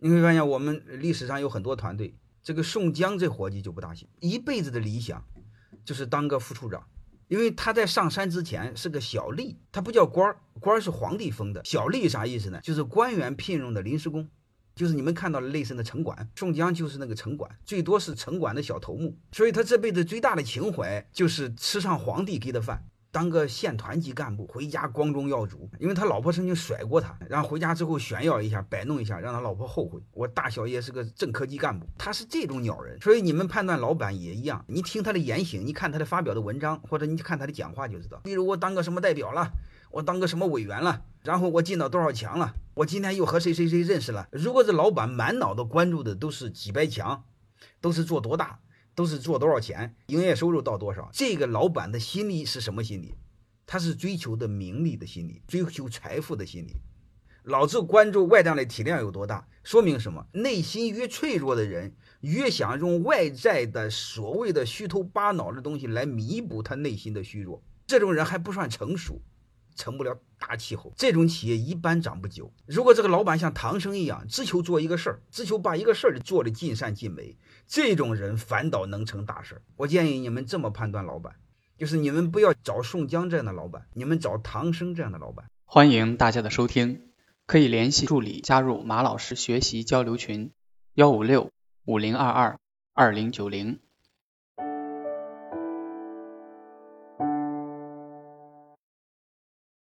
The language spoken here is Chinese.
你会发现我们历史上有很多团队，这个宋江这伙计就不大行，一辈子的理想就是当个副处长，因为他在上山之前是个小吏，他不叫官儿，官儿是皇帝封的，小吏啥意思呢？就是官员聘用的临时工。就是你们看到的类似的城管，宋江就是那个城管，最多是城管的小头目，所以他这辈子最大的情怀就是吃上皇帝给的饭，当个县团级干部，回家光宗耀祖。因为他老婆曾经甩过他，然后回家之后炫耀一下，摆弄一下，让他老婆后悔。我大小爷是个正科级干部，他是这种鸟人，所以你们判断老板也一样，你听他的言行，你看他的发表的文章，或者你看他的讲话就知道。比如我当个什么代表了。我当个什么委员了，然后我进到多少强了，我今天又和谁谁谁认识了。如果这老板满脑子关注的都是几百强，都是做多大，都是做多少钱，营业收入到多少，这个老板的心理是什么心理？他是追求的名利的心理，追求财富的心理。老子关注外账的体量有多大，说明什么？内心越脆弱的人，越想用外在的所谓的虚头巴脑的东西来弥补他内心的虚弱。这种人还不算成熟。成不了大气候，这种企业一般长不久。如果这个老板像唐僧一样，只求做一个事儿，只求把一个事儿做的尽善尽美，这种人反倒能成大事儿。我建议你们这么判断老板，就是你们不要找宋江这样的老板，你们找唐僧这样的老板。欢迎大家的收听，可以联系助理加入马老师学习交流群：幺五六五零二二二零九零。